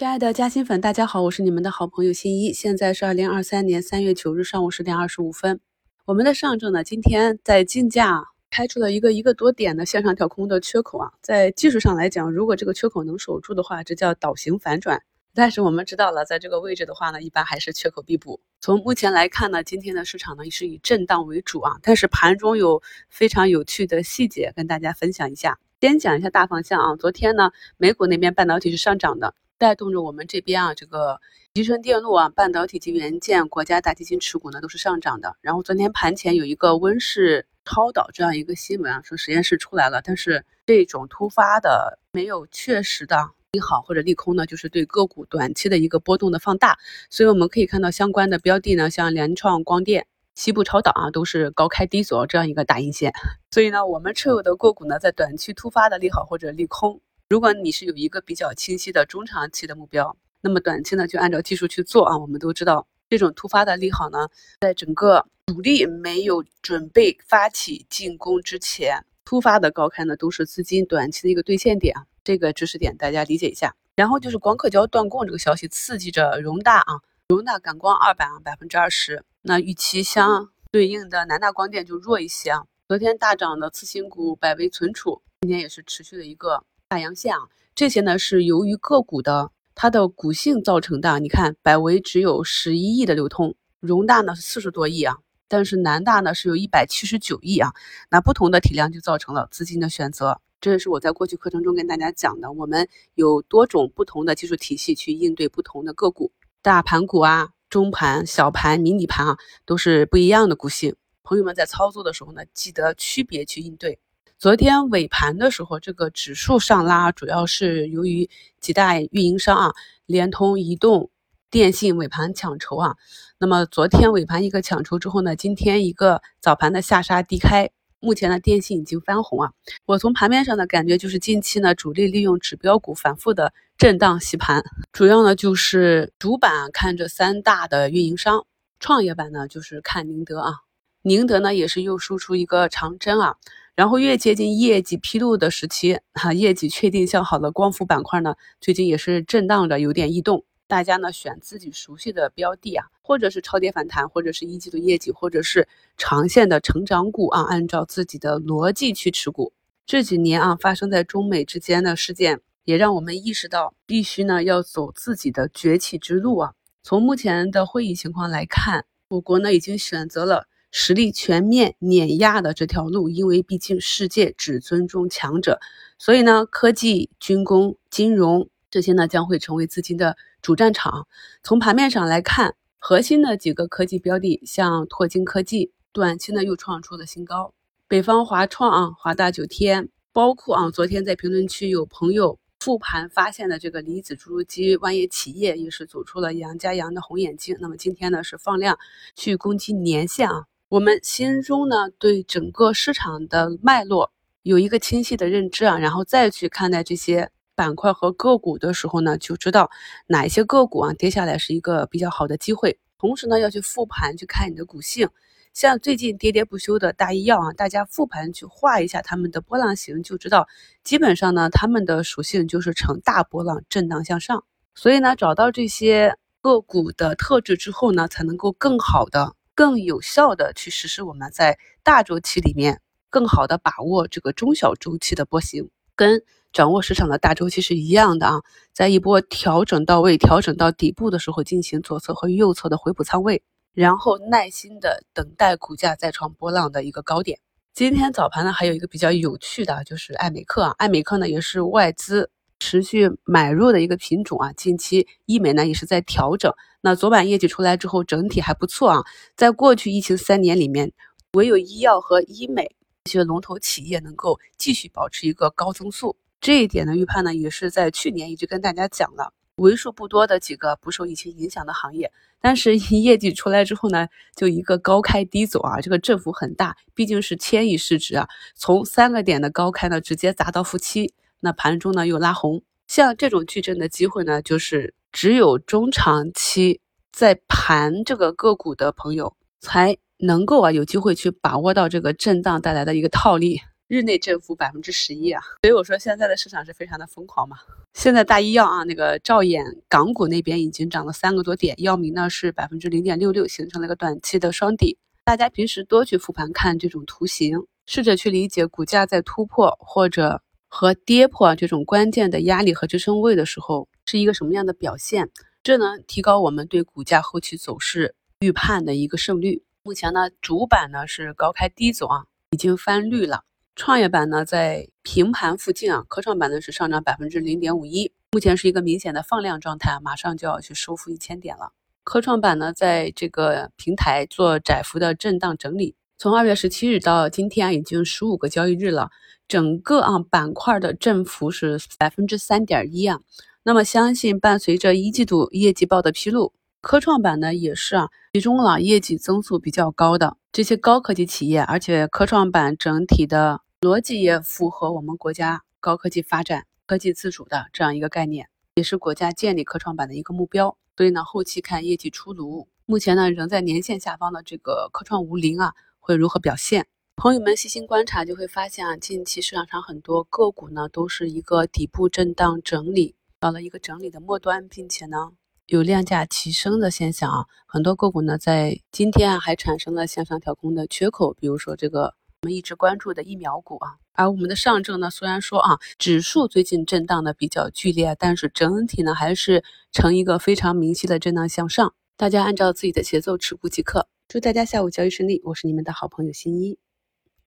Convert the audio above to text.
亲爱的嘉兴粉，大家好，我是你们的好朋友新一。现在是二零二三年三月九日上午十点二十五分。我们的上证呢，今天在竞价开出了一个一个多点的向上跳空的缺口啊。在技术上来讲，如果这个缺口能守住的话，这叫倒行反转。但是我们知道了，在这个位置的话呢，一般还是缺口必补。从目前来看呢，今天的市场呢是以震荡为主啊。但是盘中有非常有趣的细节跟大家分享一下。先讲一下大方向啊。昨天呢，美股那边半导体是上涨的。带动着我们这边啊，这个集成电路啊、半导体及元件，国家大基金持股呢都是上涨的。然后昨天盘前有一个温室超导这样一个新闻啊，说实验室出来了，但是这种突发的没有确实的利好或者利空呢，就是对个股短期的一个波动的放大。所以我们可以看到相关的标的呢，像联创光电、西部超导啊，都是高开低走这样一个大阴线。所以呢，我们持有的个股呢，在短期突发的利好或者利空。如果你是有一个比较清晰的中长期的目标，那么短期呢就按照技术去做啊。我们都知道，这种突发的利好呢，在整个主力没有准备发起进攻之前，突发的高开呢，都是资金短期的一个兑现点啊。这个知识点大家理解一下。然后就是光刻胶断供这个消息，刺激着荣大啊，荣大感光二板啊百分之二十。那与其相对应的南大光电就弱一些啊。昨天大涨的次新股百威存储，今天也是持续的一个。大阳线啊，这些呢是由于个股的它的股性造成的。你看，百维只有十一亿的流通，荣大呢是四十多亿啊，但是南大呢是有一百七十九亿啊。那不同的体量就造成了资金的选择。这也是我在过去课程中跟大家讲的，我们有多种不同的技术体系去应对不同的个股，大盘股啊、中盘、小盘、迷你盘啊，都是不一样的股性。朋友们在操作的时候呢，记得区别去应对。昨天尾盘的时候，这个指数上拉，主要是由于几大运营商啊，联通、移动、电信尾盘抢筹啊。那么昨天尾盘一个抢筹之后呢，今天一个早盘的下杀低开，目前呢电信已经翻红啊。我从盘面上的感觉就是近期呢主力利用指标股反复的震荡洗盘，主要呢就是主板看这三大的运营商，创业板呢就是看宁德啊，宁德呢也是又输出一个长针啊。然后越接近业绩披露的时期，哈，业绩确定向好的光伏板块呢，最近也是震荡着有点异动。大家呢选自己熟悉的标的啊，或者是超跌反弹，或者是一季度业绩，或者是长线的成长股啊，按照自己的逻辑去持股。这几年啊，发生在中美之间的事件，也让我们意识到，必须呢要走自己的崛起之路啊。从目前的会议情况来看，我国呢已经选择了。实力全面碾压的这条路，因为毕竟世界只尊重强者，所以呢，科技、军工、金融这些呢将会成为资金的主战场。从盘面上来看，核心的几个科技标的，像拓金科技，短期呢又创出了新高。北方华创啊，华大九天，包括啊，昨天在评论区有朋友复盘发现的这个离子注入机万业企业，也是走出了阳加阳的红眼睛。那么今天呢是放量去攻击年线啊。我们心中呢，对整个市场的脉络有一个清晰的认知啊，然后再去看待这些板块和个股的时候呢，就知道哪一些个股啊跌下来是一个比较好的机会。同时呢，要去复盘去看你的股性，像最近喋喋不休的大医药啊，大家复盘去画一下他们的波浪形，就知道基本上呢，他们的属性就是呈大波浪震荡向上。所以呢，找到这些个股的特质之后呢，才能够更好的。更有效的去实施我们在大周期里面更好的把握这个中小周期的波形，跟掌握市场的大周期是一样的啊。在一波调整到位、调整到底部的时候，进行左侧和右侧的回补仓位，然后耐心的等待股价再创波浪的一个高点。今天早盘呢，还有一个比较有趣的，就是爱美克啊，爱美克呢也是外资。持续买入的一个品种啊，近期医美呢也是在调整。那昨晚业绩出来之后，整体还不错啊。在过去疫情三年里面，唯有医药和医美这些龙头企业能够继续保持一个高增速。这一点的预判呢，也是在去年一直跟大家讲了，为数不多的几个不受疫情影响的行业。但是业绩出来之后呢，就一个高开低走啊，这个振幅很大，毕竟是千亿市值啊，从三个点的高开呢，直接砸到负七。那盘中呢又拉红，像这种矩阵的机会呢，就是只有中长期在盘这个个股的朋友才能够啊有机会去把握到这个震荡带来的一个套利。日内振幅百分之十一啊，所以我说现在的市场是非常的疯狂嘛。现在大医药啊，那个兆眼港股那边已经涨了三个多点，药明呢是百分之零点六六，形成了一个短期的双底。大家平时多去复盘看这种图形，试着去理解股价在突破或者和跌破这种关键的压力和支撑位的时候是一个什么样的表现，这呢提高我们对股价后期走势预判的一个胜率。目前呢，主板呢是高开低走啊，已经翻绿了。创业板呢在平盘附近啊，科创板呢是上涨百分之零点五一，目前是一个明显的放量状态，马上就要去收复一千点了。科创板呢在这个平台做窄幅的震荡整理，从二月十七日到今天已经十五个交易日了，整个啊板块的振幅是百分之三点一啊。那么相信伴随着一季度业绩报的披露，科创板呢也是啊集中了业绩增速比较高的这些高科技企业，而且科创板整体的。逻辑也符合我们国家高科技发展、科技自主的这样一个概念，也是国家建立科创板的一个目标。所以呢，后期看业绩出炉，目前呢仍在年线下方的这个科创五零啊，会如何表现？朋友们细心观察就会发现啊，近期市场上很多个股呢都是一个底部震荡整理，到了一个整理的末端，并且呢有量价齐升的现象啊。很多个股呢在今天啊还产生了向上跳空的缺口，比如说这个。我们一直关注的疫苗股啊，而我们的上证呢，虽然说啊，指数最近震荡的比较剧烈，但是整体呢还是呈一个非常明晰的震荡向上。大家按照自己的节奏持股即可。祝大家下午交易顺利，我是你们的好朋友新一。